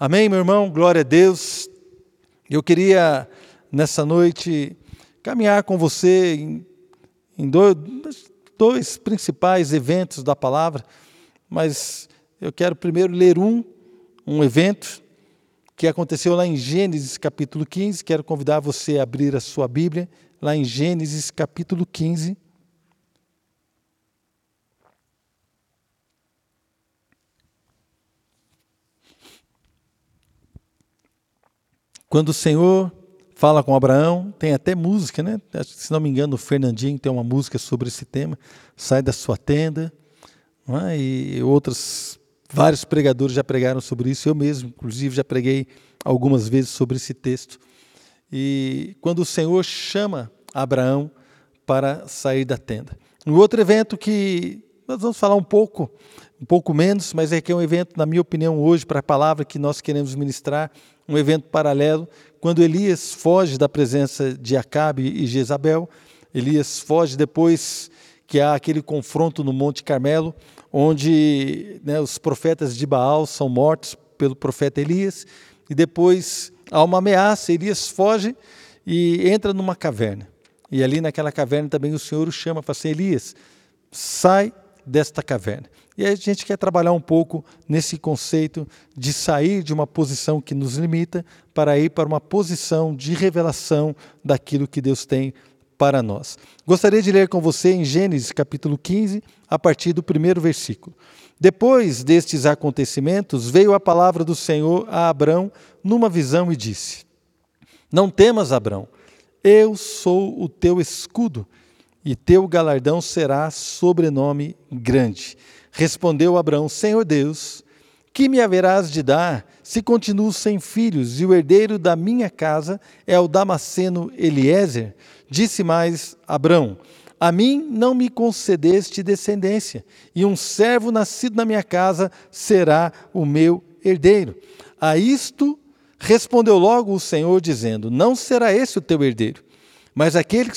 Amém, meu irmão? Glória a Deus. Eu queria, nessa noite, caminhar com você em, em dois, dois principais eventos da palavra, mas eu quero primeiro ler um, um evento que aconteceu lá em Gênesis capítulo 15. Quero convidar você a abrir a sua Bíblia, lá em Gênesis capítulo 15. Quando o Senhor fala com Abraão, tem até música, né? Se não me engano, o Fernandinho tem uma música sobre esse tema. Sai da sua tenda. É? E outros, vários pregadores já pregaram sobre isso. Eu mesmo, inclusive, já preguei algumas vezes sobre esse texto. E quando o Senhor chama Abraão para sair da tenda. Um outro evento que nós vamos falar um pouco, um pouco menos, mas é que é um evento, na minha opinião, hoje, para a palavra que nós queremos ministrar, um evento paralelo, quando Elias foge da presença de Acabe e Jezabel. Elias foge depois que há aquele confronto no Monte Carmelo, onde né, os profetas de Baal são mortos pelo profeta Elias, e depois há uma ameaça, Elias foge e entra numa caverna. E ali naquela caverna também o Senhor o chama, fala assim, Elias, sai desta caverna. E a gente quer trabalhar um pouco nesse conceito de sair de uma posição que nos limita para ir para uma posição de revelação daquilo que Deus tem para nós. Gostaria de ler com você em Gênesis capítulo 15, a partir do primeiro versículo. Depois destes acontecimentos, veio a palavra do Senhor a Abrão numa visão e disse: Não temas, Abrão, eu sou o teu escudo, e teu galardão será sobrenome grande. Respondeu Abraão: Senhor Deus, que me haverás de dar se continuo sem filhos e o herdeiro da minha casa é o Damasceno Eliezer? Disse mais Abraão: A mim não me concedeste descendência, e um servo nascido na minha casa será o meu herdeiro. A isto respondeu logo o Senhor, dizendo: Não será esse o teu herdeiro, mas aquele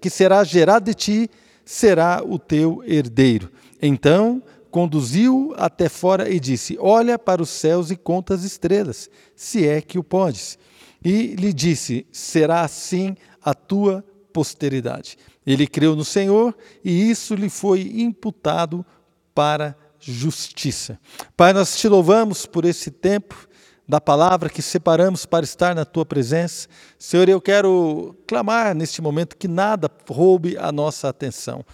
que será gerado de ti será o teu herdeiro. Então conduziu até fora e disse: Olha para os céus e conta as estrelas, se é que o podes. E lhe disse: Será assim a tua posteridade. Ele creu no Senhor e isso lhe foi imputado para justiça. Pai, nós te louvamos por esse tempo da palavra que separamos para estar na tua presença. Senhor, eu quero clamar neste momento que nada roube a nossa atenção.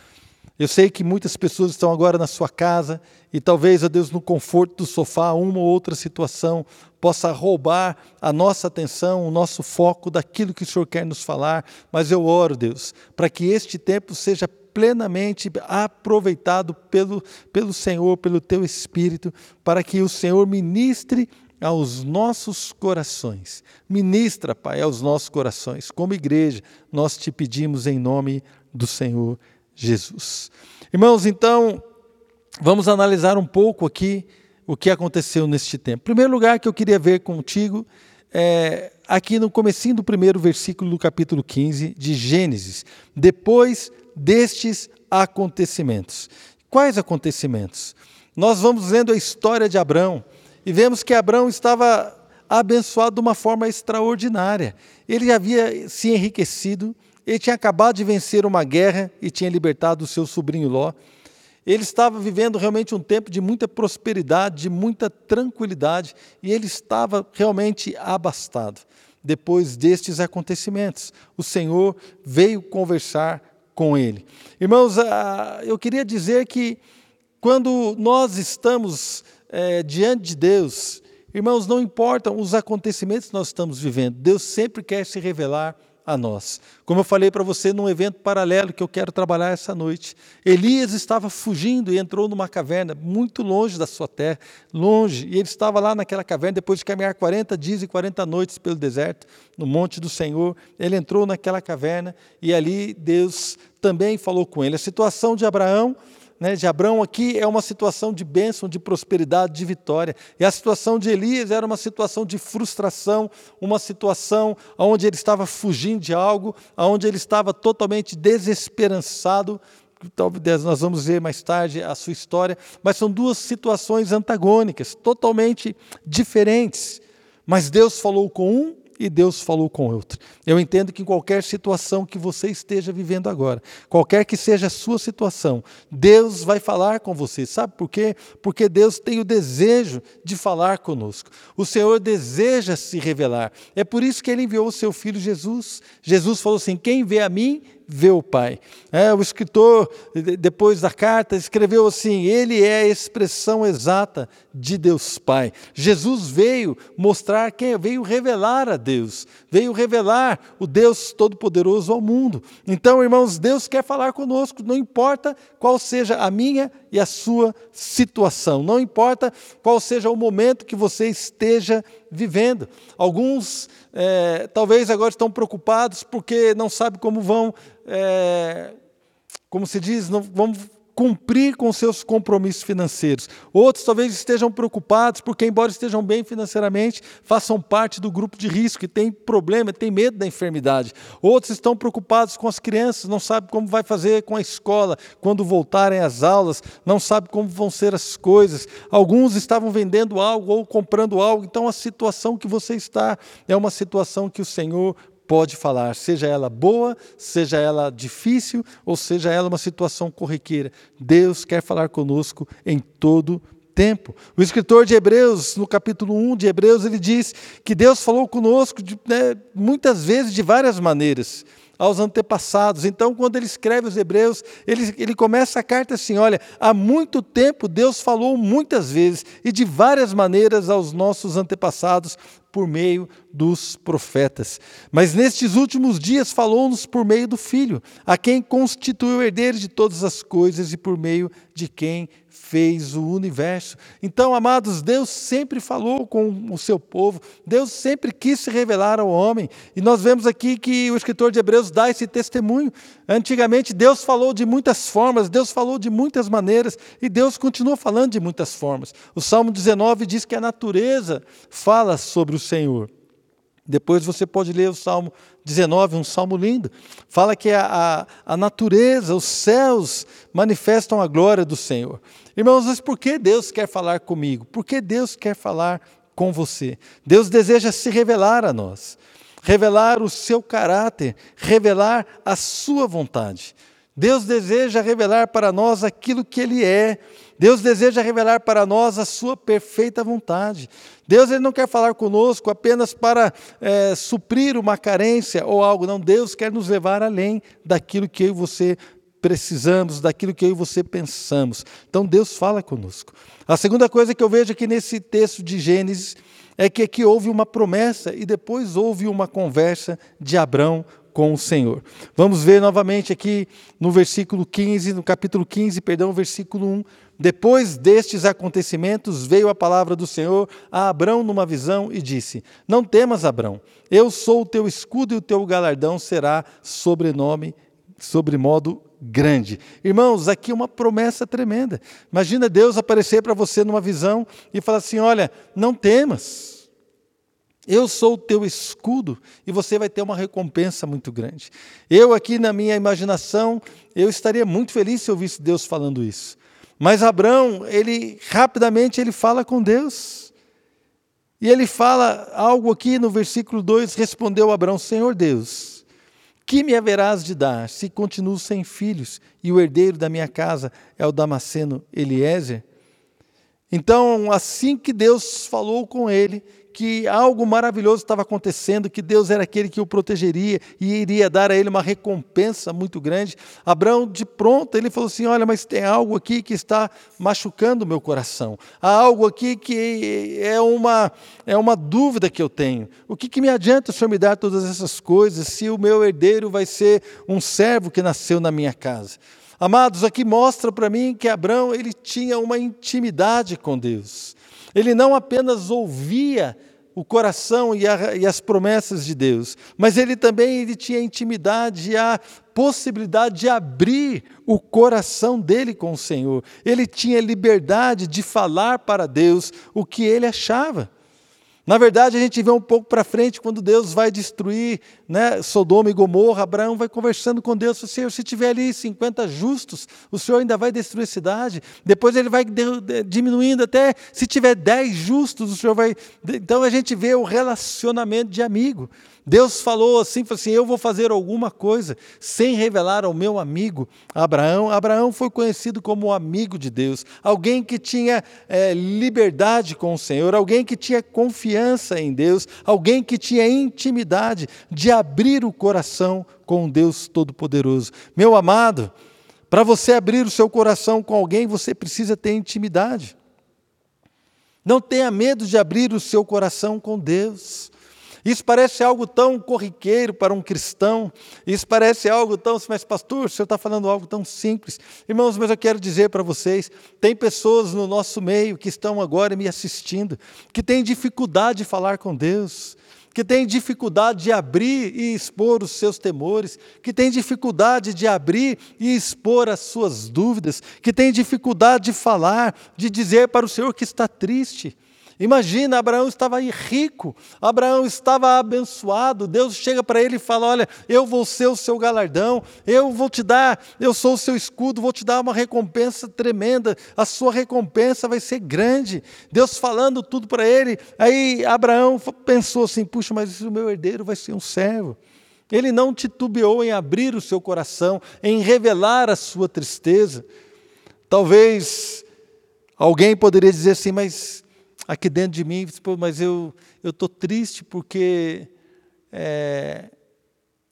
Eu sei que muitas pessoas estão agora na sua casa e talvez, ó Deus, no conforto do sofá, uma ou outra situação possa roubar a nossa atenção, o nosso foco daquilo que o Senhor quer nos falar. Mas eu oro, Deus, para que este tempo seja plenamente aproveitado pelo, pelo Senhor, pelo Teu Espírito, para que o Senhor ministre aos nossos corações. Ministra, Pai, aos nossos corações. Como igreja, nós te pedimos em nome do Senhor Jesus. Irmãos, então, vamos analisar um pouco aqui o que aconteceu neste tempo. Em primeiro lugar que eu queria ver contigo é aqui no comecinho do primeiro versículo do capítulo 15 de Gênesis, depois destes acontecimentos. Quais acontecimentos? Nós vamos vendo a história de Abraão e vemos que Abraão estava abençoado de uma forma extraordinária. Ele havia se enriquecido, ele tinha acabado de vencer uma guerra e tinha libertado o seu sobrinho Ló. Ele estava vivendo realmente um tempo de muita prosperidade, de muita tranquilidade, e ele estava realmente abastado. Depois destes acontecimentos, o Senhor veio conversar com ele. Irmãos, ah, eu queria dizer que quando nós estamos é, diante de Deus, irmãos, não importam os acontecimentos que nós estamos vivendo, Deus sempre quer se revelar a nós. Como eu falei para você num evento paralelo que eu quero trabalhar essa noite, Elias estava fugindo e entrou numa caverna muito longe da sua terra, longe, e ele estava lá naquela caverna depois de caminhar 40 dias e 40 noites pelo deserto, no monte do Senhor. Ele entrou naquela caverna e ali Deus também falou com ele. A situação de Abraão né, de Abraão aqui é uma situação de bênção, de prosperidade, de vitória. E a situação de Elias era uma situação de frustração, uma situação onde ele estava fugindo de algo, onde ele estava totalmente desesperançado. Talvez nós vamos ver mais tarde a sua história, mas são duas situações antagônicas, totalmente diferentes. Mas Deus falou com um e Deus falou com outro. Eu entendo que em qualquer situação que você esteja vivendo agora, qualquer que seja a sua situação, Deus vai falar com você. Sabe por quê? Porque Deus tem o desejo de falar conosco. O Senhor deseja se revelar. É por isso que ele enviou o seu filho Jesus. Jesus falou assim: Quem vê a mim, vê o Pai. É, o escritor, depois da carta, escreveu assim: Ele é a expressão exata de Deus Pai. Jesus veio mostrar quem veio revelar a Deus, veio revelar o Deus Todo-Poderoso ao mundo. Então, irmãos, Deus quer falar conosco, não importa qual seja a minha e a sua situação, não importa qual seja o momento que você esteja vivendo. Alguns é, talvez agora estão preocupados porque não sabem como vão, é, como se diz, não vão cumprir com seus compromissos financeiros. Outros talvez estejam preocupados porque, embora estejam bem financeiramente, façam parte do grupo de risco, que tem problema, tem medo da enfermidade. Outros estão preocupados com as crianças, não sabem como vai fazer com a escola quando voltarem às aulas, não sabem como vão ser as coisas. Alguns estavam vendendo algo ou comprando algo, então a situação que você está é uma situação que o Senhor pode falar, seja ela boa, seja ela difícil, ou seja ela uma situação corriqueira. Deus quer falar conosco em todo tempo. O escritor de Hebreus, no capítulo 1 de Hebreus, ele diz que Deus falou conosco de, né, muitas vezes de várias maneiras aos antepassados. Então, quando ele escreve os Hebreus, ele, ele começa a carta assim: olha, há muito tempo Deus falou muitas vezes e de várias maneiras aos nossos antepassados por meio dos profetas. Mas nestes últimos dias falou-nos por meio do Filho, a quem constituiu herdeiro de todas as coisas e por meio de quem fez o universo. Então, amados, Deus sempre falou com o seu povo, Deus sempre quis se revelar ao homem. E nós vemos aqui que o escritor de Hebreus dá esse testemunho. Antigamente, Deus falou de muitas formas, Deus falou de muitas maneiras, e Deus continua falando de muitas formas. O Salmo 19 diz que a natureza fala sobre o Senhor. Depois você pode ler o Salmo 19, um salmo lindo. Fala que a, a, a, natureza, os céus manifestam a glória do Senhor. Irmãos, mas por que Deus quer falar comigo? Por que Deus quer falar com você? Deus deseja se revelar a nós, revelar o seu caráter, revelar a sua vontade. Deus deseja revelar para nós aquilo que Ele é. Deus deseja revelar para nós a sua perfeita vontade. Deus ele não quer falar conosco apenas para é, suprir uma carência ou algo, não. Deus quer nos levar além daquilo que eu e você precisamos, daquilo que eu e você pensamos. Então Deus fala conosco. A segunda coisa que eu vejo aqui nesse texto de Gênesis é que aqui houve uma promessa e depois houve uma conversa de Abrão com o Senhor. Vamos ver novamente aqui no versículo 15, no capítulo 15, perdão, versículo 1. Depois destes acontecimentos, veio a palavra do Senhor a Abrão numa visão e disse: Não temas, Abrão, eu sou o teu escudo e o teu galardão será sobrenome, sobremodo grande. Irmãos, aqui uma promessa tremenda. Imagina Deus aparecer para você numa visão e falar assim: Olha, não temas. Eu sou o teu escudo e você vai ter uma recompensa muito grande. Eu aqui na minha imaginação, eu estaria muito feliz se eu visse Deus falando isso. Mas Abraão, ele rapidamente ele fala com Deus. E ele fala algo aqui no versículo 2, respondeu Abraão: Senhor Deus, que me haverás de dar se continuo sem filhos e o herdeiro da minha casa é o Damasceno Eliezer? Então, assim que Deus falou com ele, que algo maravilhoso estava acontecendo, que Deus era aquele que o protegeria e iria dar a ele uma recompensa muito grande. Abraão, de pronto, ele falou assim: Olha, mas tem algo aqui que está machucando o meu coração. Há algo aqui que é uma, é uma dúvida que eu tenho. O que, que me adianta o Senhor me dar todas essas coisas se o meu herdeiro vai ser um servo que nasceu na minha casa? Amados, aqui mostra para mim que Abraão ele tinha uma intimidade com Deus. Ele não apenas ouvia o coração e, a, e, as promessas de Deus, mas ele também ele tinha intimidade, a possibilidade de abrir o coração dele com o Senhor. Ele tinha liberdade de falar para Deus o que ele achava. Na verdade, a gente vê um pouco para frente, quando Deus vai destruir né, Sodoma e Gomorra, Abraão vai conversando com Deus, Senhor, se tiver ali 50 justos, o Senhor ainda vai destruir a cidade. Depois ele vai diminuindo até, se tiver 10 justos, o Senhor vai... Então a gente vê o relacionamento de amigo. Deus falou assim, falou assim: Eu vou fazer alguma coisa sem revelar ao meu amigo Abraão. Abraão foi conhecido como amigo de Deus, alguém que tinha é, liberdade com o Senhor, alguém que tinha confiança em Deus, alguém que tinha intimidade de abrir o coração com Deus Todo-Poderoso. Meu amado, para você abrir o seu coração com alguém, você precisa ter intimidade. Não tenha medo de abrir o seu coração com Deus. Isso parece algo tão corriqueiro para um cristão, isso parece algo tão, mas pastor, o senhor está falando algo tão simples. Irmãos, mas eu quero dizer para vocês: tem pessoas no nosso meio que estão agora me assistindo, que têm dificuldade de falar com Deus, que têm dificuldade de abrir e expor os seus temores, que têm dificuldade de abrir e expor as suas dúvidas, que têm dificuldade de falar, de dizer para o Senhor que está triste. Imagina, Abraão estava rico, Abraão estava abençoado. Deus chega para ele e fala: Olha, eu vou ser o seu galardão, eu vou te dar, eu sou o seu escudo, vou te dar uma recompensa tremenda, a sua recompensa vai ser grande. Deus falando tudo para ele. Aí Abraão pensou assim: Puxa, mas o meu herdeiro vai ser um servo. Ele não titubeou em abrir o seu coração, em revelar a sua tristeza. Talvez alguém poderia dizer assim, mas aqui dentro de mim, mas eu estou triste porque é,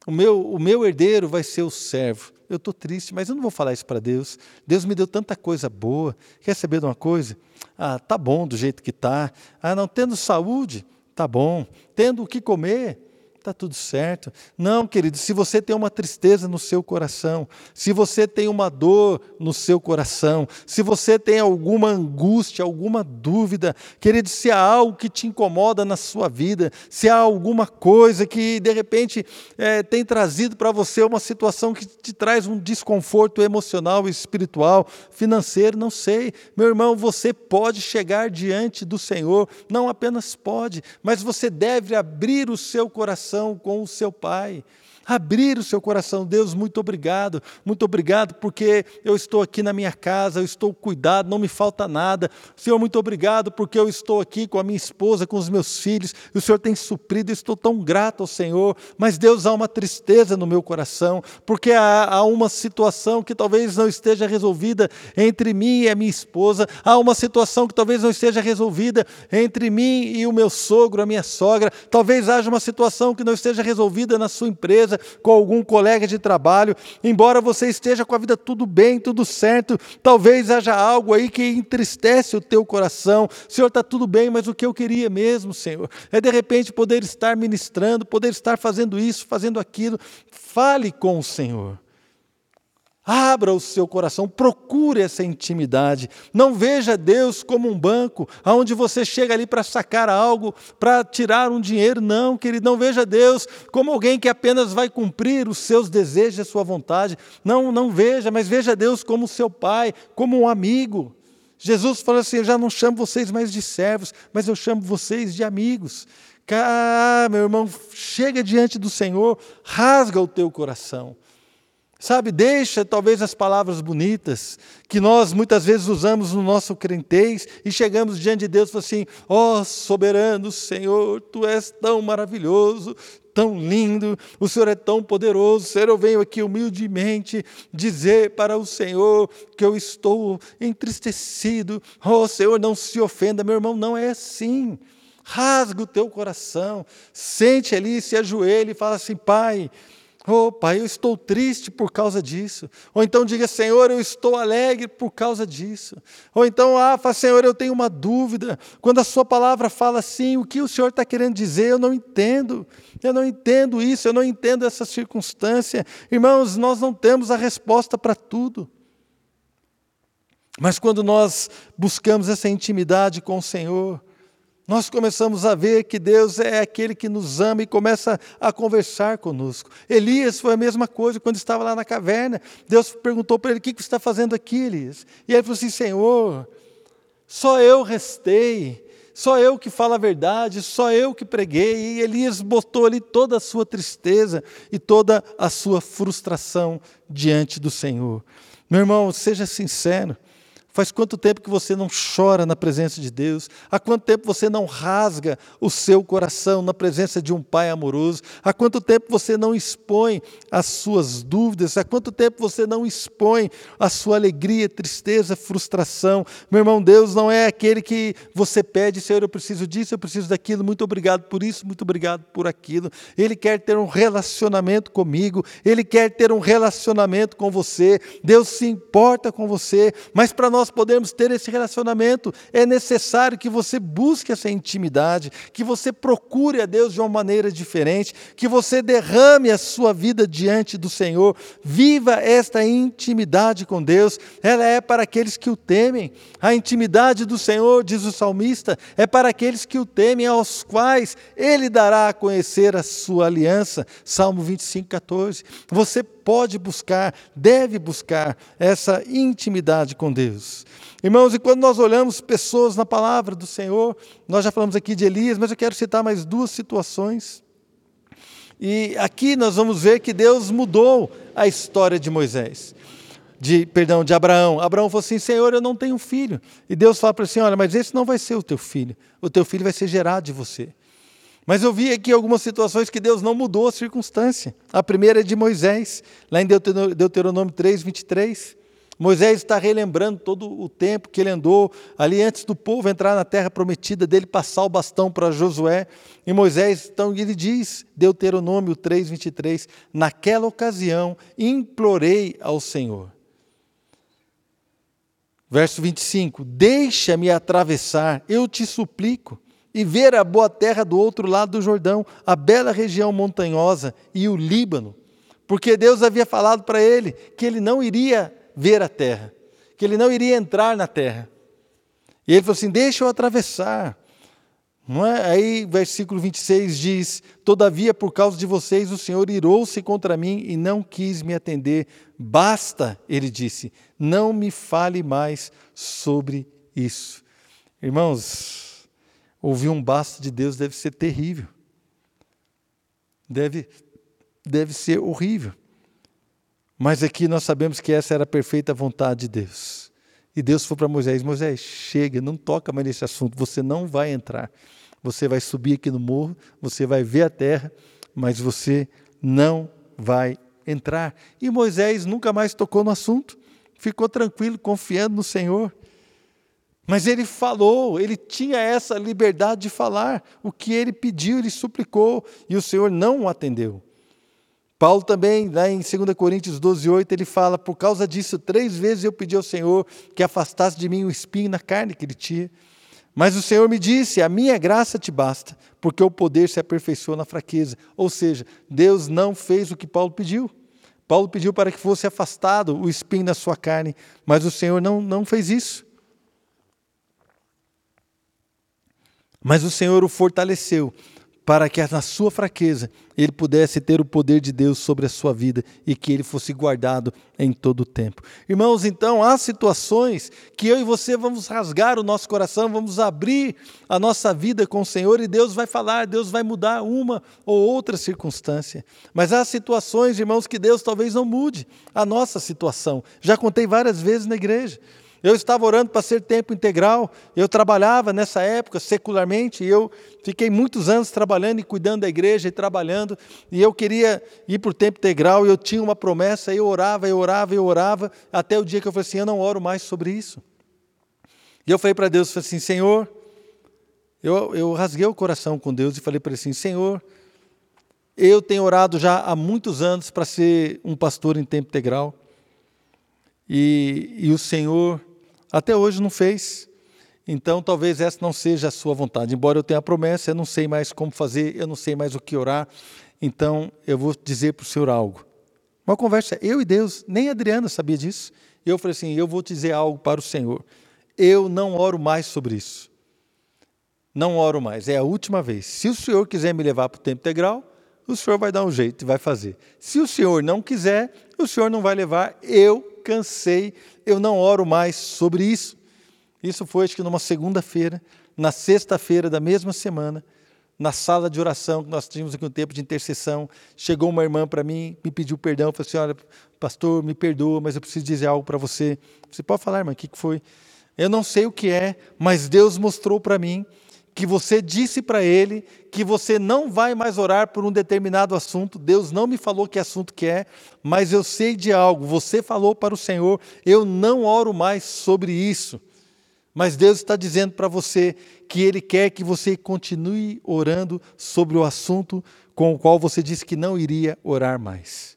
o, meu, o meu herdeiro vai ser o servo. Eu estou triste, mas eu não vou falar isso para Deus. Deus me deu tanta coisa boa. Quer saber de uma coisa? Ah, tá bom do jeito que tá. Ah, não tendo saúde, tá bom. Tendo o que comer, Está tudo certo. Não, querido, se você tem uma tristeza no seu coração, se você tem uma dor no seu coração, se você tem alguma angústia, alguma dúvida, querido, se há algo que te incomoda na sua vida, se há alguma coisa que de repente é, tem trazido para você uma situação que te traz um desconforto emocional, espiritual, financeiro, não sei. Meu irmão, você pode chegar diante do Senhor, não apenas pode, mas você deve abrir o seu coração coração com o seu pai abrir o seu coração. Deus, muito obrigado, muito obrigado, porque eu estou aqui na minha casa, eu estou cuidado, não me falta nada. Senhor, muito obrigado, porque eu estou aqui com a minha esposa, com os meus filhos, e o Senhor tem suprido, estou tão grato ao Senhor. Mas, Deus, há uma tristeza no meu coração, porque há, há uma situação que talvez não esteja resolvida entre mim e a minha esposa, há uma situação que talvez não esteja resolvida entre mim e o meu sogro, a minha sogra, talvez haja uma situação que não esteja resolvida na sua empresa, com algum colega de trabalho, embora você esteja com a vida tudo bem, tudo certo, talvez haja algo aí que entristece o teu coração. Senhor, está tudo bem, mas o que eu queria mesmo, Senhor, é de repente poder estar ministrando, poder estar fazendo isso, fazendo aquilo. Fale com o Senhor. Abra o seu coração, procure essa intimidade. Não veja Deus como um banco, onde você chega ali para sacar algo, para tirar um dinheiro. Não, querido, não veja Deus como alguém que apenas vai cumprir os seus desejos e a sua vontade. Não, não veja, mas veja Deus como seu pai, como um amigo. Jesus falou assim: Eu já não chamo vocês mais de servos, mas eu chamo vocês de amigos. Ah, meu irmão, chega diante do Senhor, rasga o teu coração. Sabe, deixa talvez as palavras bonitas que nós muitas vezes usamos no nosso crentez e chegamos diante de Deus e falamos assim: ó oh, soberano Senhor, tu és tão maravilhoso, tão lindo, o Senhor é tão poderoso. Senhor, eu venho aqui humildemente dizer para o Senhor que eu estou entristecido. Oh, Senhor, não se ofenda, meu irmão, não é assim. Rasga o teu coração, sente ali, se ajoelhe e fala assim: Pai Oh, Pai, eu estou triste por causa disso. Ou então diga, Senhor, eu estou alegre por causa disso. Ou então, ah, fala, Senhor, eu tenho uma dúvida. Quando a Sua palavra fala assim, o que o Senhor está querendo dizer, eu não entendo. Eu não entendo isso, eu não entendo essa circunstância. Irmãos, nós não temos a resposta para tudo. Mas quando nós buscamos essa intimidade com o Senhor, nós começamos a ver que Deus é aquele que nos ama e começa a conversar conosco. Elias foi a mesma coisa quando estava lá na caverna. Deus perguntou para ele: O que você está fazendo aqui, Elias? E ele falou assim: Senhor, só eu restei. só eu que falo a verdade, só eu que preguei. E Elias botou ali toda a sua tristeza e toda a sua frustração diante do Senhor. Meu irmão, seja sincero. Faz quanto tempo que você não chora na presença de Deus? Há quanto tempo você não rasga o seu coração na presença de um Pai amoroso? Há quanto tempo você não expõe as suas dúvidas? Há quanto tempo você não expõe a sua alegria, tristeza, frustração? Meu irmão, Deus não é aquele que você pede, Senhor, eu preciso disso, eu preciso daquilo, muito obrigado por isso, muito obrigado por aquilo. Ele quer ter um relacionamento comigo, ele quer ter um relacionamento com você. Deus se importa com você, mas para nós nós podemos ter esse relacionamento, é necessário que você busque essa intimidade, que você procure a Deus de uma maneira diferente, que você derrame a sua vida diante do Senhor, viva esta intimidade com Deus, ela é para aqueles que o temem. A intimidade do Senhor, diz o salmista, é para aqueles que o temem, aos quais ele dará a conhecer a sua aliança. Salmo 25, 14. Você pode buscar, deve buscar essa intimidade com Deus. Irmãos, e quando nós olhamos pessoas na palavra do Senhor, nós já falamos aqui de Elias, mas eu quero citar mais duas situações. E aqui nós vamos ver que Deus mudou a história de Moisés. De, perdão, de Abraão. Abraão falou assim: Senhor, eu não tenho filho. E Deus fala para ele assim: Olha, mas esse não vai ser o teu filho. O teu filho vai ser gerado de você. Mas eu vi aqui algumas situações que Deus não mudou a circunstância. A primeira é de Moisés, lá em Deuteronômio 3, 23. Moisés está relembrando todo o tempo que ele andou ali antes do povo entrar na terra prometida, dele passar o bastão para Josué. E Moisés, então, ele diz, Deuteronômio 3, 23, naquela ocasião implorei ao Senhor. Verso 25: Deixa-me atravessar, eu te suplico e ver a boa terra do outro lado do Jordão, a bela região montanhosa e o Líbano, porque Deus havia falado para ele que ele não iria ver a terra, que ele não iria entrar na terra. E ele falou assim: Deixa eu atravessar. Não é? Aí, versículo 26 diz: Todavia, por causa de vocês, o Senhor irou-se contra mim e não quis me atender. Basta, ele disse, não me fale mais sobre isso. Irmãos, Ouvir um basta de Deus deve ser terrível. Deve, deve ser horrível. Mas aqui nós sabemos que essa era a perfeita vontade de Deus. E Deus falou para Moisés: Moisés, chega, não toca mais nesse assunto, você não vai entrar. Você vai subir aqui no morro, você vai ver a terra, mas você não vai entrar. E Moisés nunca mais tocou no assunto, ficou tranquilo, confiando no Senhor. Mas ele falou, ele tinha essa liberdade de falar. O que ele pediu, ele suplicou, e o Senhor não o atendeu. Paulo também, lá em 2 Coríntios 12, 8, ele fala: Por causa disso, três vezes eu pedi ao Senhor que afastasse de mim o espinho na carne que ele tinha. Mas o Senhor me disse: A minha graça te basta, porque o poder se aperfeiçoa na fraqueza. Ou seja, Deus não fez o que Paulo pediu. Paulo pediu para que fosse afastado o espinho na sua carne, mas o Senhor não, não fez isso. Mas o Senhor o fortaleceu para que na sua fraqueza ele pudesse ter o poder de Deus sobre a sua vida e que ele fosse guardado em todo o tempo. Irmãos, então há situações que eu e você vamos rasgar o nosso coração, vamos abrir a nossa vida com o Senhor e Deus vai falar, Deus vai mudar uma ou outra circunstância. Mas há situações, irmãos, que Deus talvez não mude a nossa situação. Já contei várias vezes na igreja. Eu estava orando para ser tempo integral. Eu trabalhava nessa época secularmente. E eu fiquei muitos anos trabalhando e cuidando da igreja e trabalhando. E eu queria ir para o tempo integral. E eu tinha uma promessa. Eu orava, eu orava, eu orava. Até o dia que eu falei assim: eu não oro mais sobre isso. E eu falei para Deus falei assim: Senhor, eu, eu rasguei o coração com Deus e falei para ele assim: Senhor, eu tenho orado já há muitos anos para ser um pastor em tempo integral. E, e o Senhor até hoje não fez. Então, talvez essa não seja a sua vontade. Embora eu tenha a promessa, eu não sei mais como fazer, eu não sei mais o que orar. Então, eu vou dizer para o Senhor algo. Uma conversa, eu e Deus, nem a Adriana sabia disso. Eu falei assim: eu vou dizer algo para o Senhor. Eu não oro mais sobre isso. Não oro mais, é a última vez. Se o Senhor quiser me levar para o tempo integral, o Senhor vai dar um jeito e vai fazer. Se o Senhor não quiser, o Senhor não vai levar. Eu cansei, eu não oro mais sobre isso. Isso foi, acho que numa segunda-feira, na sexta-feira da mesma semana, na sala de oração, que nós tínhamos aqui um tempo de intercessão, chegou uma irmã para mim, me pediu perdão, falou assim: Olha, pastor, me perdoa, mas eu preciso dizer algo para você. Você pode falar, irmã, o que foi? Eu não sei o que é, mas Deus mostrou para mim que você disse para ele que você não vai mais orar por um determinado assunto. Deus não me falou que assunto que é, mas eu sei de algo. Você falou para o Senhor, eu não oro mais sobre isso. Mas Deus está dizendo para você que Ele quer que você continue orando sobre o assunto com o qual você disse que não iria orar mais.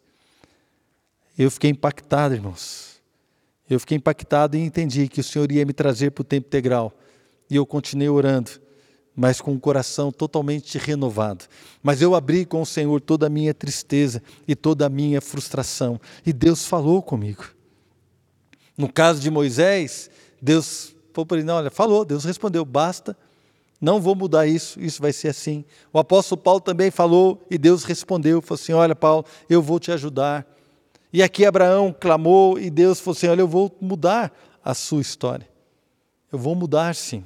Eu fiquei impactado, irmãos. Eu fiquei impactado e entendi que o Senhor ia me trazer para o tempo integral. E eu continuei orando, mas com o coração totalmente renovado. Mas eu abri com o Senhor toda a minha tristeza e toda a minha frustração. E Deus falou comigo. No caso de Moisés, Deus falou para ele, não, olha, falou, Deus respondeu, basta, não vou mudar isso, isso vai ser assim. O apóstolo Paulo também falou e Deus respondeu, falou assim, olha Paulo, eu vou te ajudar. E aqui Abraão clamou e Deus falou assim, olha, eu vou mudar a sua história. Eu vou mudar sim.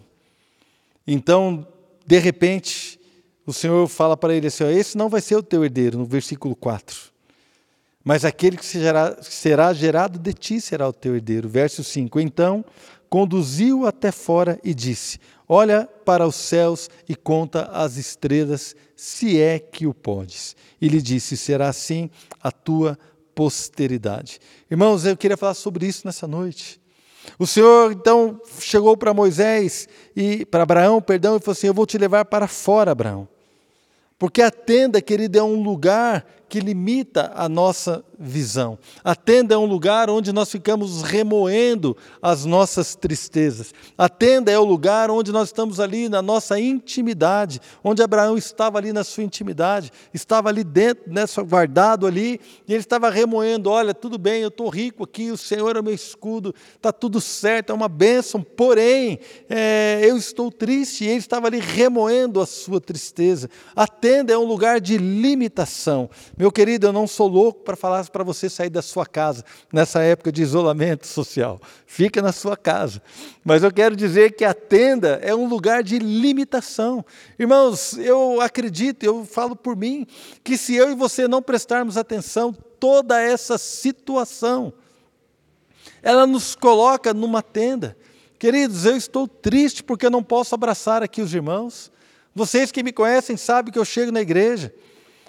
Então, de repente, o Senhor fala para ele assim, esse não vai ser o teu herdeiro, no versículo 4. Mas aquele que será, será gerado de ti será o teu herdeiro. Verso 5. Então conduziu até fora e disse: Olha para os céus e conta as estrelas, se é que o podes. E lhe disse: Será assim a tua posteridade. Irmãos, eu queria falar sobre isso nessa noite. O Senhor então chegou para Moisés e para Abraão, perdão, e falou assim: Eu vou te levar para fora, Abraão. Porque a tenda, querido, é um lugar que limita a nossa visão. A tenda é um lugar onde nós ficamos remoendo as nossas tristezas. A tenda é o lugar onde nós estamos ali na nossa intimidade, onde Abraão estava ali na sua intimidade, estava ali dentro, nessa, guardado ali, e ele estava remoendo: olha, tudo bem, eu estou rico aqui, o Senhor é meu escudo, está tudo certo, é uma bênção, porém, é, eu estou triste, e ele estava ali remoendo a sua tristeza. A tenda é um lugar de limitação. Meu querido, eu não sou louco para falar para você sair da sua casa nessa época de isolamento social. Fica na sua casa. Mas eu quero dizer que a tenda é um lugar de limitação. Irmãos, eu acredito, eu falo por mim, que se eu e você não prestarmos atenção, toda essa situação, ela nos coloca numa tenda. Queridos, eu estou triste porque eu não posso abraçar aqui os irmãos. Vocês que me conhecem sabem que eu chego na igreja.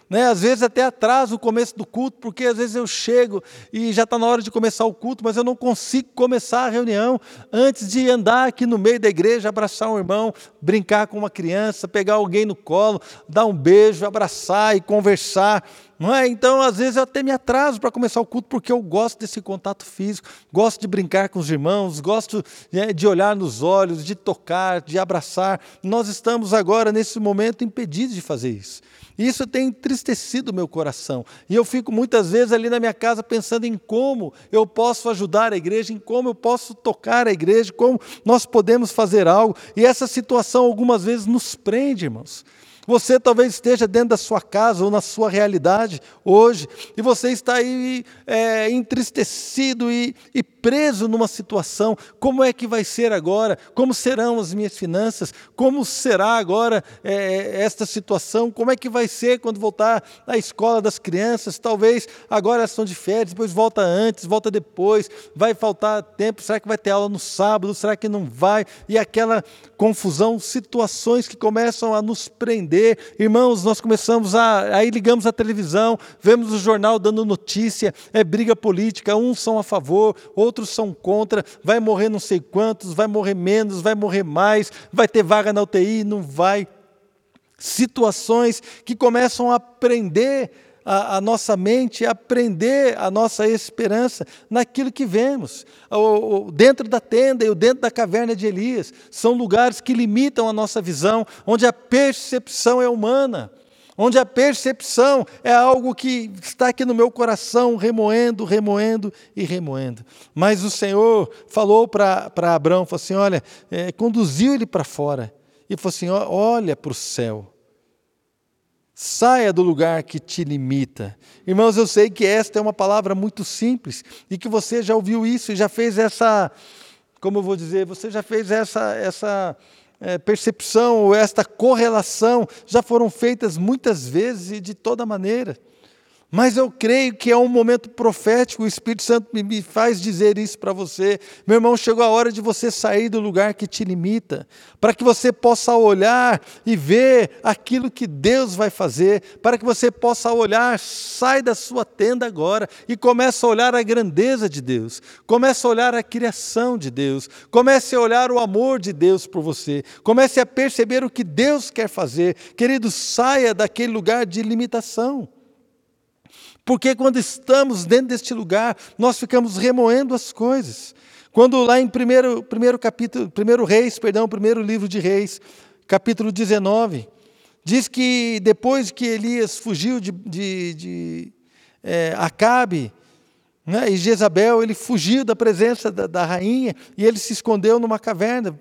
Né? Às vezes até atraso o começo do culto, porque às vezes eu chego e já está na hora de começar o culto, mas eu não consigo começar a reunião antes de andar aqui no meio da igreja, abraçar um irmão, brincar com uma criança, pegar alguém no colo, dar um beijo, abraçar e conversar. Não é? Então, às vezes, eu até me atraso para começar o culto, porque eu gosto desse contato físico, gosto de brincar com os irmãos, gosto né, de olhar nos olhos, de tocar, de abraçar. Nós estamos agora, nesse momento, impedidos de fazer isso. Isso tem entristecido o meu coração. E eu fico muitas vezes ali na minha casa pensando em como eu posso ajudar a igreja, em como eu posso tocar a igreja, como nós podemos fazer algo. E essa situação algumas vezes nos prende, irmãos. Você talvez esteja dentro da sua casa ou na sua realidade hoje, e você está aí é, entristecido e, e preso numa situação. Como é que vai ser agora? Como serão as minhas finanças? Como será agora é, esta situação? Como é que vai ser quando voltar à escola das crianças? Talvez agora elas estão de férias, depois volta antes, volta depois, vai faltar tempo. Será que vai ter aula no sábado? Será que não vai? E aquela confusão, situações que começam a nos prender Irmãos, nós começamos a. Aí ligamos a televisão, vemos o jornal dando notícia, é briga política, uns são a favor, outros são contra, vai morrer não sei quantos, vai morrer menos, vai morrer mais, vai ter vaga na UTI, não vai. Situações que começam a prender a, a, nossa mente, a prender a nossa esperança naquilo que vemos. O, o, dentro da tenda e o dentro da caverna de Elias são lugares que limitam a nossa visão, onde a percepção é humana onde a percepção é algo que está aqui no meu coração, remoendo, remoendo e remoendo. Mas o Senhor falou para Abraão, falou assim, olha, é, conduziu ele para fora, e falou assim, olha para o céu, Saia do lugar que te limita. Irmãos, eu sei que esta é uma palavra muito simples e que você já ouviu isso e já fez essa, como eu vou dizer, você já fez essa, essa é, percepção ou esta correlação já foram feitas muitas vezes e de toda maneira. Mas eu creio que é um momento profético, o Espírito Santo me faz dizer isso para você. Meu irmão, chegou a hora de você sair do lugar que te limita, para que você possa olhar e ver aquilo que Deus vai fazer, para que você possa olhar, sai da sua tenda agora e comece a olhar a grandeza de Deus, comece a olhar a criação de Deus, comece a olhar o amor de Deus por você, comece a perceber o que Deus quer fazer. Querido, saia daquele lugar de limitação. Porque quando estamos dentro deste lugar, nós ficamos remoendo as coisas. Quando lá em primeiro, primeiro capítulo, primeiro Reis, perdão, primeiro livro de Reis, capítulo 19, diz que depois que Elias fugiu de, de, de é, Acabe, né, e Jezabel, ele fugiu da presença da, da rainha e ele se escondeu numa caverna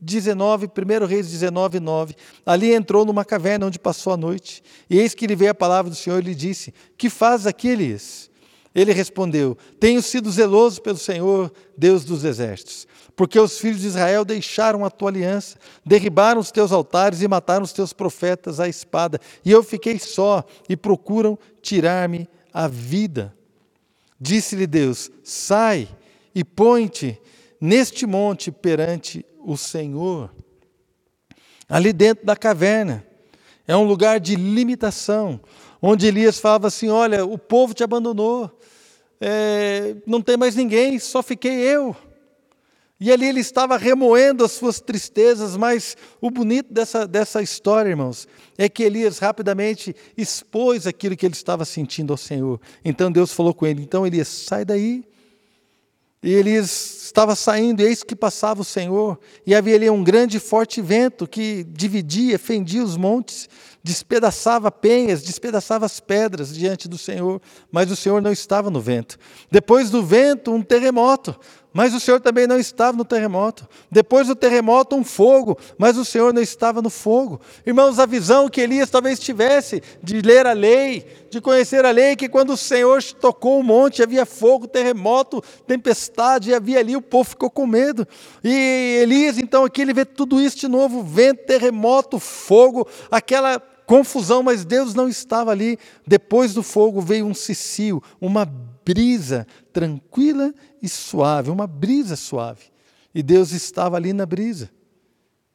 19, 1 Reis 19, 9. Ali entrou numa caverna onde passou a noite. E eis que lhe veio a palavra do Senhor e lhe disse: Que faz aqui, Elias? Ele respondeu: Tenho sido zeloso pelo Senhor, Deus dos exércitos, porque os filhos de Israel deixaram a tua aliança, derribaram os teus altares e mataram os teus profetas à espada. E eu fiquei só e procuram tirar-me a vida. Disse-lhe Deus: Sai e põe-te neste monte perante o Senhor. Ali dentro da caverna, é um lugar de limitação, onde Elias falava assim: Olha, o povo te abandonou, é, não tem mais ninguém, só fiquei eu. E ali ele estava remoendo as suas tristezas, mas o bonito dessa, dessa história, irmãos, é que Elias rapidamente expôs aquilo que ele estava sentindo ao Senhor. Então Deus falou com ele: Então Elias, sai daí, e Elias estava saindo, e eis que passava o Senhor, e havia ali um grande e forte vento que dividia, fendia os montes, despedaçava penhas, despedaçava as pedras diante do Senhor, mas o Senhor não estava no vento. Depois do vento, um terremoto, mas o Senhor também não estava no terremoto. Depois do terremoto, um fogo, mas o Senhor não estava no fogo. Irmãos, a visão que Elias talvez tivesse de ler a lei, de conhecer a lei, que quando o Senhor tocou o monte, havia fogo, terremoto, tempestade, e havia ali, o povo ficou com medo. E Elias, então, aqui ele vê tudo isso de novo: vento, terremoto, fogo, aquela confusão, mas Deus não estava ali. Depois do fogo veio um cicio, uma brisa tranquila e suave, uma brisa suave. E Deus estava ali na brisa.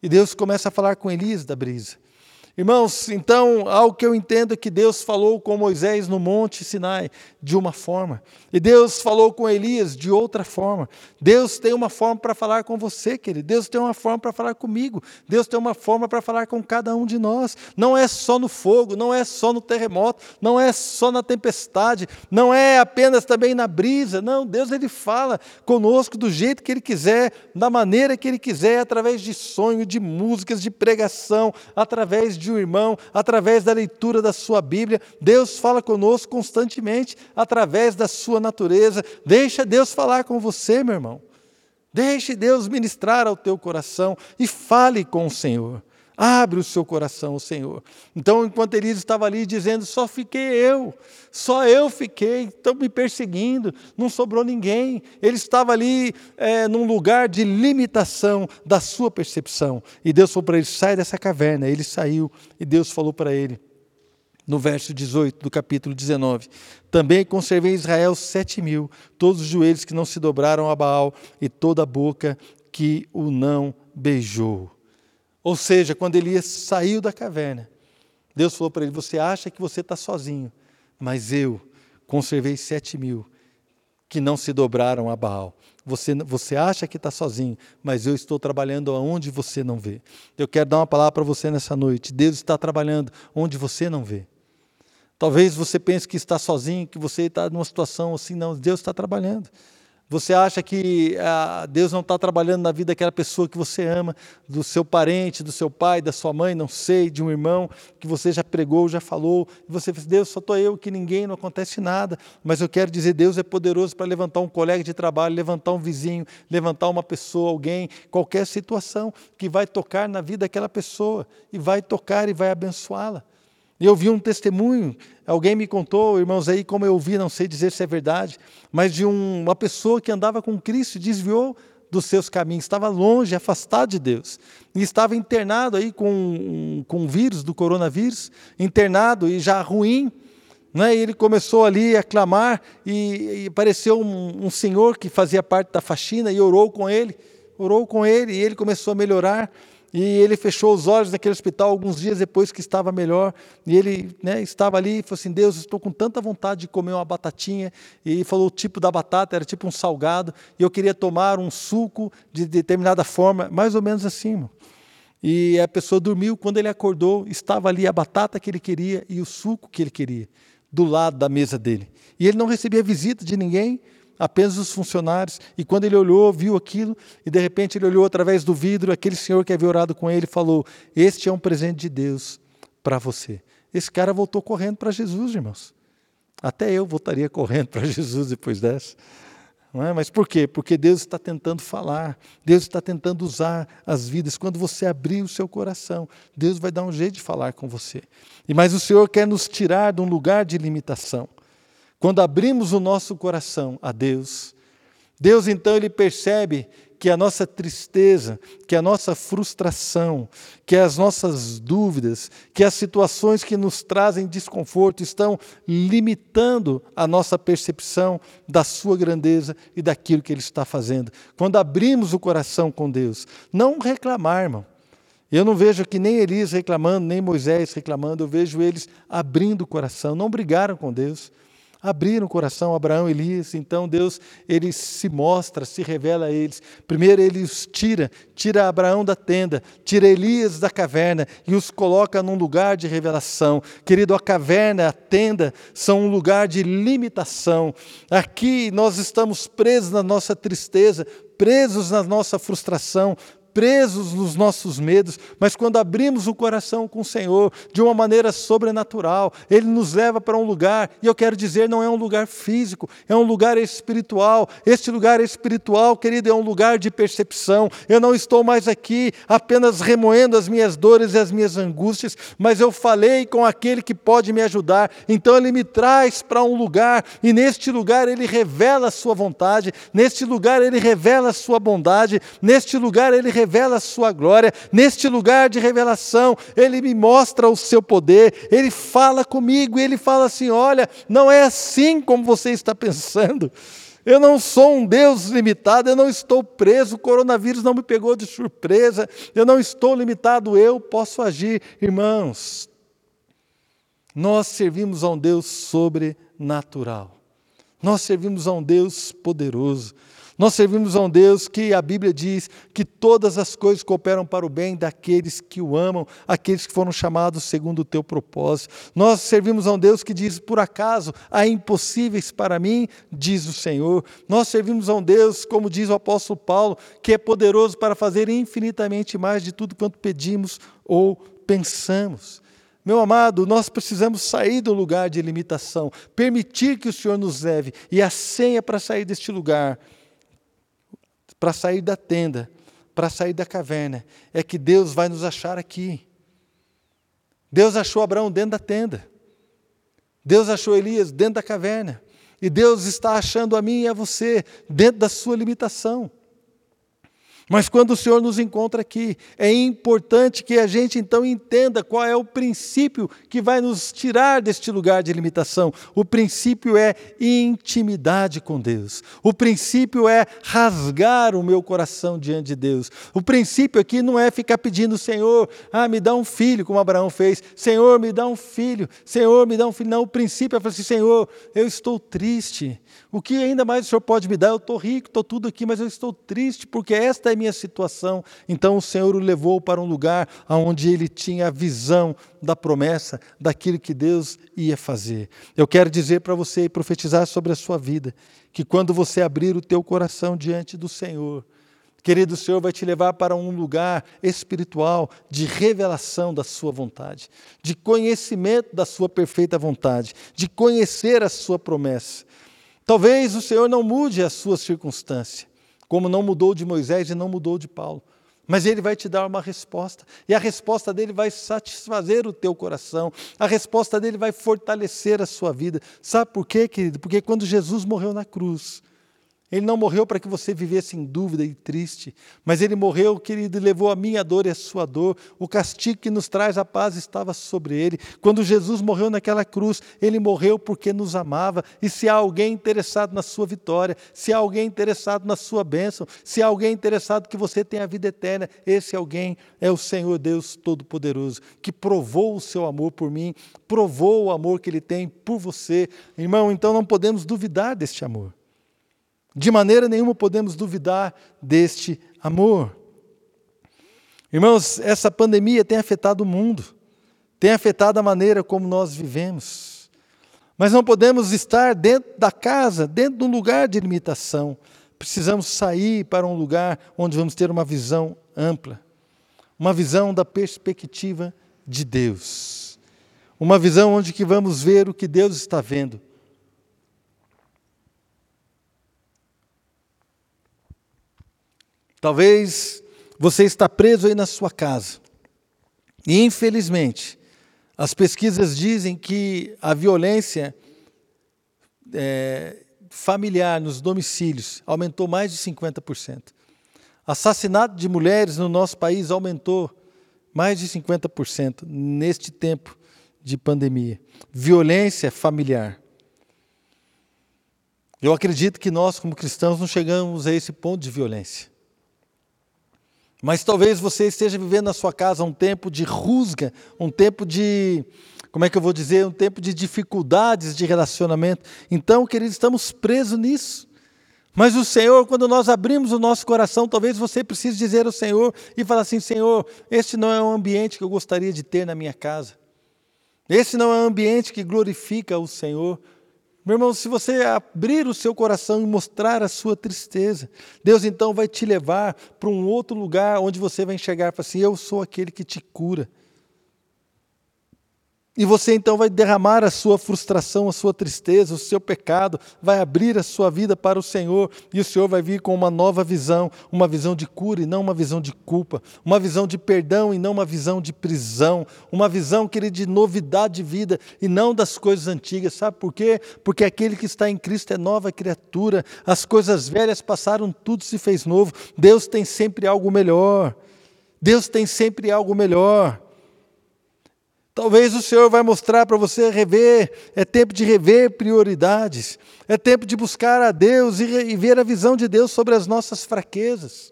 E Deus começa a falar com Elias da brisa. Irmãos, então, algo que eu entendo é que Deus falou com Moisés no Monte Sinai de uma forma, e Deus falou com Elias de outra forma. Deus tem uma forma para falar com você, querido. Deus tem uma forma para falar comigo. Deus tem uma forma para falar com cada um de nós. Não é só no fogo, não é só no terremoto, não é só na tempestade, não é apenas também na brisa. Não, Deus ele fala conosco do jeito que ele quiser, da maneira que ele quiser, através de sonho, de músicas, de pregação, através de de um irmão, através da leitura da sua Bíblia. Deus fala conosco constantemente através da sua natureza. Deixa Deus falar com você, meu irmão. Deixe Deus ministrar ao teu coração e fale com o Senhor. Abre o seu coração Senhor. Então, enquanto Elias estava ali dizendo, só fiquei eu, só eu fiquei, estão me perseguindo, não sobrou ninguém. Ele estava ali é, num lugar de limitação da sua percepção. E Deus falou para ele: sai dessa caverna. Ele saiu e Deus falou para ele, no verso 18 do capítulo 19: Também conservei Israel sete mil, todos os joelhos que não se dobraram a Baal e toda a boca que o não beijou. Ou seja, quando Elias saiu da caverna, Deus falou para ele: Você acha que você está sozinho, mas eu conservei sete mil que não se dobraram a Baal. Você, você acha que está sozinho, mas eu estou trabalhando aonde você não vê. Eu quero dar uma palavra para você nessa noite. Deus está trabalhando onde você não vê. Talvez você pense que está sozinho, que você está numa situação assim, não. Deus está trabalhando. Você acha que ah, Deus não está trabalhando na vida daquela pessoa que você ama, do seu parente, do seu pai, da sua mãe, não sei, de um irmão que você já pregou, já falou. E você diz, Deus, só estou eu, que ninguém, não acontece nada. Mas eu quero dizer, Deus é poderoso para levantar um colega de trabalho, levantar um vizinho, levantar uma pessoa, alguém, qualquer situação que vai tocar na vida daquela pessoa e vai tocar e vai abençoá-la. E eu vi um testemunho, alguém me contou, irmãos, aí como eu vi, não sei dizer se é verdade, mas de um, uma pessoa que andava com Cristo, desviou dos seus caminhos, estava longe, afastado de Deus. E estava internado aí com, com o vírus do coronavírus, internado e já ruim. Né? E ele começou ali a clamar e, e apareceu um, um senhor que fazia parte da faxina e orou com ele, orou com ele e ele começou a melhorar. E ele fechou os olhos naquele hospital alguns dias depois que estava melhor. E ele né, estava ali e falou assim: Deus, estou com tanta vontade de comer uma batatinha. E falou: o tipo da batata era tipo um salgado. E eu queria tomar um suco de determinada forma, mais ou menos assim. E a pessoa dormiu. Quando ele acordou, estava ali a batata que ele queria e o suco que ele queria, do lado da mesa dele. E ele não recebia visita de ninguém, apenas os funcionários. E quando ele olhou, viu aquilo, e de repente ele olhou através do vidro, aquele senhor que havia orado com ele falou: Este é um presente de Deus para você. Esse cara voltou correndo para Jesus, irmãos. Até eu voltaria correndo para Jesus depois dessa. Não é? Mas por quê? Porque Deus está tentando falar, Deus está tentando usar as vidas. Quando você abrir o seu coração, Deus vai dar um jeito de falar com você. E Mas o Senhor quer nos tirar de um lugar de limitação. Quando abrimos o nosso coração a Deus, Deus então ele percebe que a nossa tristeza, que a nossa frustração, que as nossas dúvidas, que as situações que nos trazem desconforto estão limitando a nossa percepção da sua grandeza e daquilo que ele está fazendo. Quando abrimos o coração com Deus, não reclamar, irmão. Eu não vejo aqui nem Elias reclamando, nem Moisés reclamando, eu vejo eles abrindo o coração, não brigaram com Deus abriram o coração, Abraão, Elias, então Deus ele se mostra, se revela a eles. Primeiro ele os tira, tira Abraão da tenda, tira Elias da caverna e os coloca num lugar de revelação. Querido, a caverna, a tenda são um lugar de limitação. Aqui nós estamos presos na nossa tristeza, presos na nossa frustração, presos nos nossos medos, mas quando abrimos o coração com o Senhor de uma maneira sobrenatural, Ele nos leva para um lugar, e eu quero dizer, não é um lugar físico, é um lugar espiritual. Este lugar espiritual, querido, é um lugar de percepção. Eu não estou mais aqui apenas remoendo as minhas dores e as minhas angústias, mas eu falei com aquele que pode me ajudar. Então Ele me traz para um lugar, e neste lugar Ele revela a Sua vontade, neste lugar Ele revela a Sua bondade, neste lugar Ele revela revela a sua glória. Neste lugar de revelação, ele me mostra o seu poder, ele fala comigo ele fala assim: olha, não é assim como você está pensando. Eu não sou um Deus limitado, eu não estou preso, o coronavírus não me pegou de surpresa, eu não estou limitado, eu posso agir. Irmãos, nós servimos a um Deus sobrenatural, nós servimos a um Deus poderoso. Nós servimos a um Deus que a Bíblia diz que todas as coisas cooperam para o bem daqueles que o amam, aqueles que foram chamados segundo o teu propósito. Nós servimos a um Deus que diz: por acaso há impossíveis para mim, diz o Senhor. Nós servimos a um Deus, como diz o apóstolo Paulo, que é poderoso para fazer infinitamente mais de tudo quanto pedimos ou pensamos. Meu amado, nós precisamos sair do lugar de limitação, permitir que o Senhor nos leve, e a senha para sair deste lugar para sair da tenda, para sair da caverna, é que Deus vai nos achar aqui. Deus achou Abraão dentro da tenda. Deus achou Elias dentro da caverna. E Deus está achando a mim e a você dentro da sua limitação. Mas quando o Senhor nos encontra aqui, é importante que a gente então entenda qual é o princípio que vai nos tirar deste lugar de limitação. O princípio é intimidade com Deus. O princípio é rasgar o meu coração diante de Deus. O princípio aqui não é ficar pedindo, Senhor, ah, me dá um filho, como Abraão fez. Senhor, me dá um filho. Senhor, me dá um filho. Não, o princípio é falar assim, Senhor, eu estou triste. O que ainda mais o Senhor pode me dar? Eu estou rico, estou tudo aqui, mas eu estou triste porque esta é a minha situação. Então o Senhor o levou para um lugar onde ele tinha a visão da promessa, daquilo que Deus ia fazer. Eu quero dizer para você e profetizar sobre a sua vida, que quando você abrir o teu coração diante do Senhor, Querido, o Senhor vai te levar para um lugar espiritual de revelação da Sua vontade, de conhecimento da Sua perfeita vontade, de conhecer a Sua promessa. Talvez o Senhor não mude a sua circunstância, como não mudou de Moisés e não mudou de Paulo. Mas ele vai te dar uma resposta, e a resposta dele vai satisfazer o teu coração, a resposta dele vai fortalecer a sua vida. Sabe por quê, querido? Porque quando Jesus morreu na cruz, Ele não morreu para que você vivesse em dúvida e triste, mas ele morreu, querido, e levou a minha dor e a sua dor. O castigo que nos traz a paz estava sobre ele. Quando Jesus morreu naquela cruz, ele morreu porque nos amava. E se há alguém interessado na sua vitória, se há alguém interessado na sua bênção, se há alguém interessado que você tenha a vida eterna, esse alguém é o Senhor Deus Todo-Poderoso, que provou o seu amor por mim, provou o amor que ele tem por você. Irmão, então não podemos duvidar deste amor. De maneira nenhuma podemos duvidar deste amor. Irmãos, essa pandemia tem afetado o mundo, tem afetado a maneira como nós vivemos. Mas não podemos estar dentro da casa, dentro de um lugar de limitação. Precisamos sair para um lugar onde vamos ter uma visão ampla, uma visão da perspectiva de Deus. Uma visão onde que vamos ver o que Deus está vendo Talvez você está preso aí na sua casa. E infelizmente, as pesquisas dizem que a violência é, familiar nos domicílios aumentou mais de 50%. Assassinato de mulheres no nosso país aumentou mais de 50% neste tempo de pandemia. Violência familiar. Eu acredito que nós, como cristãos, não chegamos a esse ponto de violência. Mas talvez você esteja vivendo na sua casa um tempo de rusga, um tempo de, como é que eu vou dizer, um tempo de dificuldades de relacionamento. Então, queridos, estamos presos nisso. Mas o Senhor, quando nós abrimos o nosso coração, talvez você precise dizer ao Senhor e falar assim: Senhor, este não é um ambiente que eu gostaria de ter na minha casa. Esse não é um ambiente que glorifica o Senhor. Meu irmão, se você abrir o seu coração e mostrar a sua tristeza, Deus então vai te levar para um outro lugar onde você vai enxergar e falar assim: Eu sou aquele que te cura. E você então vai derramar a sua frustração, a sua tristeza, o seu pecado, vai abrir a sua vida para o Senhor, e o Senhor vai vir com uma nova visão, uma visão de cura e não uma visão de culpa, uma visão de perdão e não uma visão de prisão, uma visão, querido, de novidade de vida e não das coisas antigas. Sabe por quê? Porque aquele que está em Cristo é nova criatura, as coisas velhas passaram, tudo se fez novo. Deus tem sempre algo melhor. Deus tem sempre algo melhor. Talvez o Senhor vai mostrar para você rever, é tempo de rever prioridades, é tempo de buscar a Deus e, e ver a visão de Deus sobre as nossas fraquezas.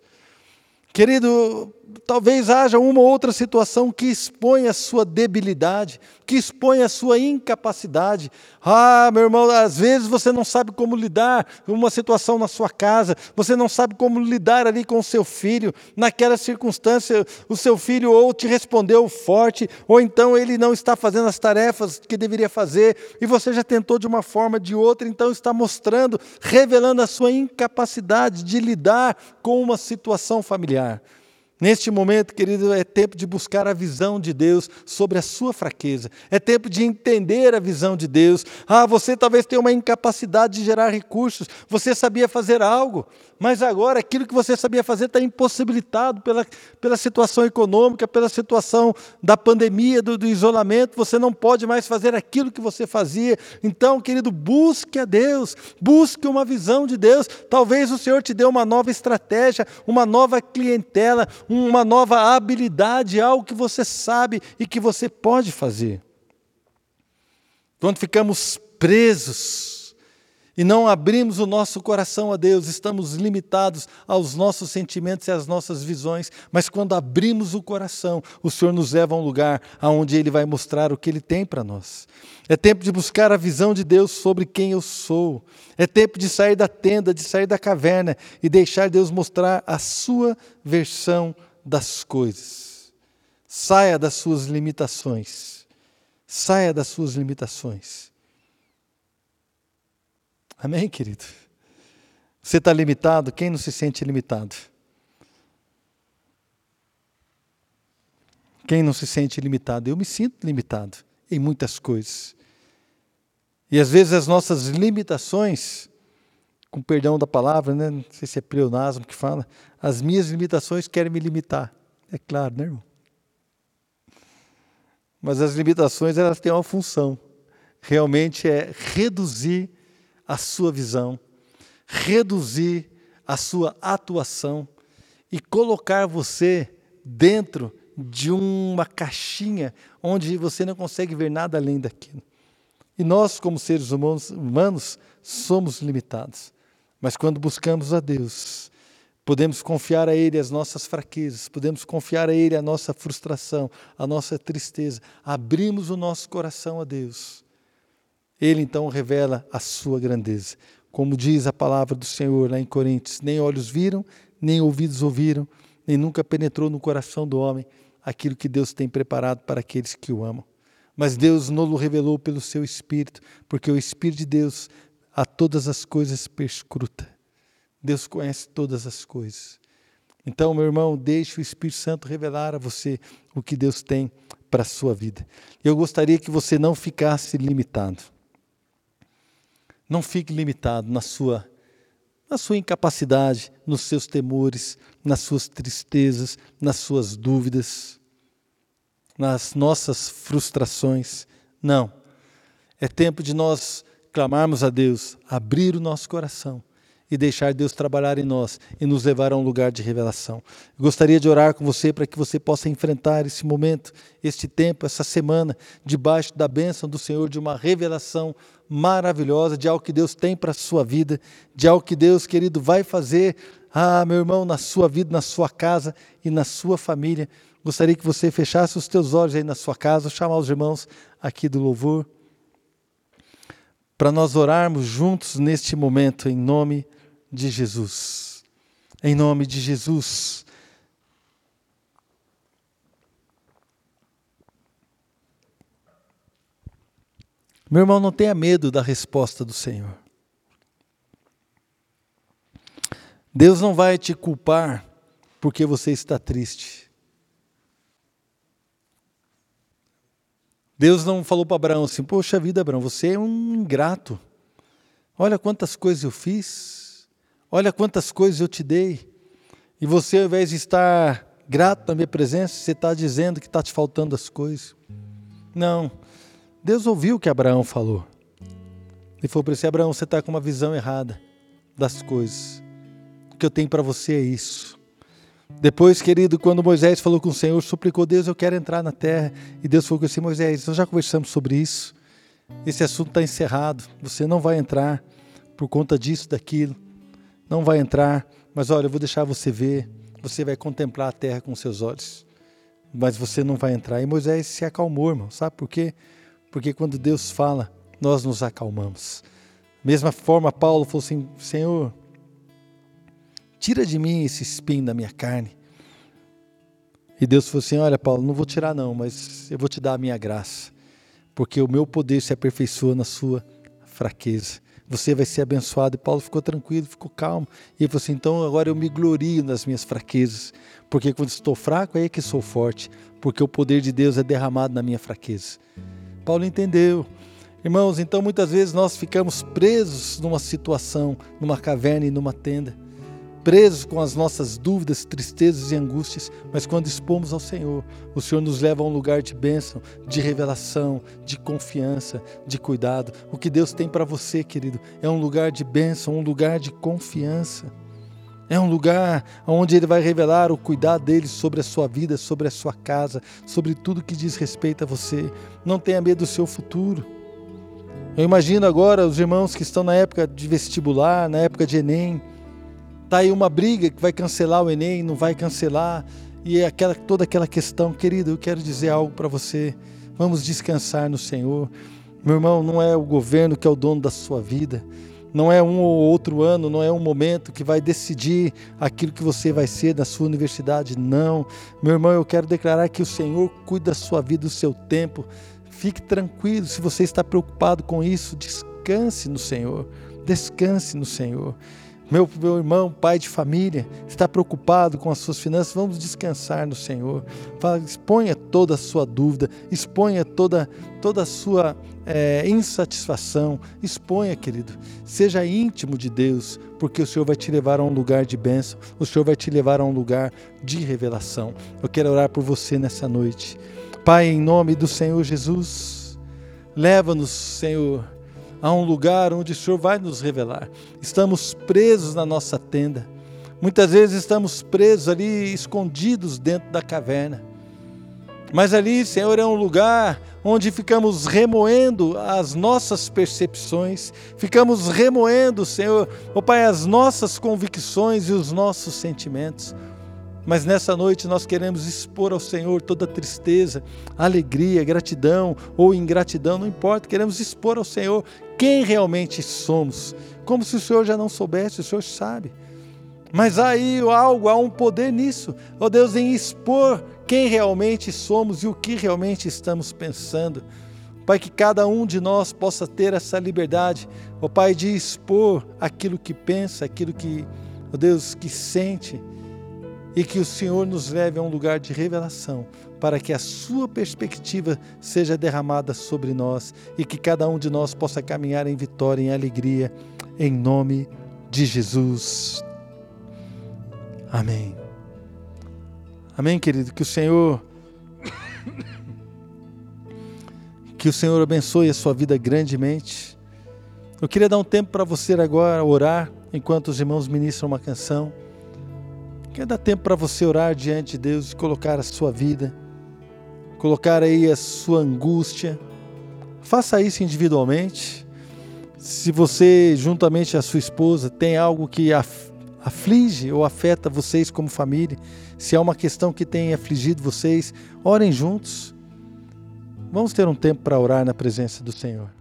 Querido, talvez haja uma ou outra situação que expõe a sua debilidade, que expõe a sua incapacidade. Ah, meu irmão, às vezes você não sabe como lidar com uma situação na sua casa, você não sabe como lidar ali com o seu filho. Naquela circunstância, o seu filho ou te respondeu forte, ou então ele não está fazendo as tarefas que deveria fazer, e você já tentou de uma forma de outra, então está mostrando, revelando a sua incapacidade de lidar com uma situação familiar. Neste momento, querido, é tempo de buscar a visão de Deus sobre a sua fraqueza. É tempo de entender a visão de Deus. Ah, você talvez tenha uma incapacidade de gerar recursos. Você sabia fazer algo, mas agora aquilo que você sabia fazer está impossibilitado pela, pela situação econômica, pela situação da pandemia, do, do isolamento. Você não pode mais fazer aquilo que você fazia. Então, querido, busque a Deus, busque uma visão de Deus. Talvez o Senhor te dê uma nova estratégia, uma nova clientela uma nova habilidade, algo que você sabe e que você pode fazer. Quando ficamos presos e não abrimos o nosso coração a Deus, estamos limitados aos nossos sentimentos e às nossas visões, mas quando abrimos o coração, o Senhor nos leva a um lugar aonde Ele vai mostrar o que Ele tem para nós. É tempo de buscar a visão de Deus sobre quem eu sou. É tempo de sair da tenda, de sair da caverna e deixar Deus mostrar a sua versão das coisas. Saia das suas limitações. Saia das suas limitações. Amém, querido? Você está limitado? Quem não se sente limitado? Quem não se sente limitado? Eu me sinto limitado em muitas coisas. E às vezes as nossas limitações, com perdão da palavra, né? não sei se é pleonasmo que fala, as minhas limitações querem me limitar. É claro, né, irmão? Mas as limitações elas têm uma função. Realmente é reduzir a sua visão, reduzir a sua atuação e colocar você dentro de uma caixinha onde você não consegue ver nada além daquilo. E nós, como seres humanos, humanos somos limitados. Mas quando buscamos a Deus, podemos confiar a Ele as nossas fraquezas, podemos confiar a Ele a nossa frustração, a nossa tristeza. Abrimos o nosso coração a Deus. Ele então revela a sua grandeza. Como diz a palavra do Senhor lá em Coríntios: nem olhos viram, nem ouvidos ouviram, nem nunca penetrou no coração do homem aquilo que Deus tem preparado para aqueles que o amam. Mas Deus não o revelou pelo seu Espírito, porque o Espírito de Deus a todas as coisas perscruta. Deus conhece todas as coisas. Então, meu irmão, deixe o Espírito Santo revelar a você o que Deus tem para a sua vida. Eu gostaria que você não ficasse limitado. Não fique limitado na sua na sua incapacidade, nos seus temores, nas suas tristezas, nas suas dúvidas, nas nossas frustrações. Não. É tempo de nós clamarmos a Deus, abrir o nosso coração e deixar Deus trabalhar em nós e nos levar a um lugar de revelação. gostaria de orar com você para que você possa enfrentar esse momento, este tempo, essa semana, debaixo da bênção do Senhor, de uma revelação maravilhosa, de algo que Deus tem para a sua vida, de algo que Deus, querido, vai fazer, ah, meu irmão, na sua vida, na sua casa e na sua família. Gostaria que você fechasse os teus olhos aí na sua casa, chamar os irmãos aqui do louvor, para nós orarmos juntos neste momento, em nome de Jesus. Em nome de Jesus. Meu irmão, não tenha medo da resposta do Senhor. Deus não vai te culpar porque você está triste. Deus não falou para Abraão assim: Poxa vida, Abraão, você é um ingrato. Olha quantas coisas eu fiz. Olha quantas coisas eu te dei. E você, ao invés de estar grato na minha presença, você está dizendo que está te faltando as coisas. Não. Deus ouviu o que Abraão falou. Ele falou para você: Abraão, você está com uma visão errada das coisas. O que eu tenho para você é isso. Depois, querido, quando Moisés falou com o Senhor, suplicou Deus, eu quero entrar na terra. E Deus falou assim: Moisés, nós já conversamos sobre isso. Esse assunto está encerrado. Você não vai entrar por conta disso, daquilo não vai entrar, mas olha, eu vou deixar você ver, você vai contemplar a terra com seus olhos, mas você não vai entrar. E Moisés se acalmou, irmão, sabe por quê? Porque quando Deus fala, nós nos acalmamos. Mesma forma, Paulo falou assim: Senhor, tira de mim esse espinho da minha carne. E Deus falou assim: Olha, Paulo, não vou tirar, não, mas eu vou te dar a minha graça, porque o meu poder se aperfeiçoa na sua fraqueza você vai ser abençoado. E Paulo ficou tranquilo, ficou calmo. E ele falou assim: então agora eu me glorio nas minhas fraquezas, porque quando estou fraco é que sou forte, porque o poder de Deus é derramado na minha fraqueza. Paulo entendeu. Irmãos, então muitas vezes nós ficamos presos numa situação, numa caverna e numa tenda presos com as nossas dúvidas, tristezas e angústias, mas quando expomos ao Senhor, o Senhor nos leva a um lugar de bênção, de revelação, de confiança, de cuidado. O que Deus tem para você, querido, é um lugar de bênção, um lugar de confiança. É um lugar onde Ele vai revelar o cuidado dele sobre a sua vida, sobre a sua casa, sobre tudo que diz respeito a você. Não tenha medo do seu futuro. Eu imagino agora os irmãos que estão na época de vestibular, na época de Enem, Está aí uma briga que vai cancelar o Enem, não vai cancelar, e é aquela, toda aquela questão. Querido, eu quero dizer algo para você. Vamos descansar no Senhor. Meu irmão, não é o governo que é o dono da sua vida. Não é um ou outro ano, não é um momento que vai decidir aquilo que você vai ser na sua universidade. Não. Meu irmão, eu quero declarar que o Senhor cuida da sua vida, do seu tempo. Fique tranquilo. Se você está preocupado com isso, descanse no Senhor. Descanse no Senhor. Meu, meu irmão, pai de família, está preocupado com as suas finanças, vamos descansar no Senhor. Fala, exponha toda a sua dúvida, exponha toda, toda a sua é, insatisfação, exponha, querido. Seja íntimo de Deus, porque o Senhor vai te levar a um lugar de bênção, o Senhor vai te levar a um lugar de revelação. Eu quero orar por você nessa noite. Pai, em nome do Senhor Jesus, leva-nos, Senhor a um lugar onde o Senhor vai nos revelar. Estamos presos na nossa tenda. Muitas vezes estamos presos ali, escondidos dentro da caverna. Mas ali, Senhor, é um lugar onde ficamos remoendo as nossas percepções, ficamos remoendo, Senhor, oh Pai, as nossas convicções e os nossos sentimentos. Mas nessa noite nós queremos expor ao Senhor toda tristeza, alegria, gratidão ou ingratidão, não importa, queremos expor ao Senhor quem realmente somos, como se o Senhor já não soubesse, o Senhor sabe. Mas há aí algo, há um poder nisso, ó oh Deus, em expor quem realmente somos e o que realmente estamos pensando. Pai, que cada um de nós possa ter essa liberdade, ó oh Pai, de expor aquilo que pensa, aquilo que, ó oh Deus, que sente e que o Senhor nos leve a um lugar de revelação, para que a Sua perspectiva seja derramada sobre nós e que cada um de nós possa caminhar em vitória, em alegria, em nome de Jesus. Amém. Amém, querido. Que o Senhor. Que o Senhor abençoe a sua vida grandemente. Eu queria dar um tempo para você agora orar enquanto os irmãos ministram uma canção. Quer dar tempo para você orar diante de Deus e colocar a sua vida, colocar aí a sua angústia. Faça isso individualmente. Se você, juntamente a sua esposa, tem algo que aflige ou afeta vocês como família, se há uma questão que tem afligido vocês, orem juntos. Vamos ter um tempo para orar na presença do Senhor.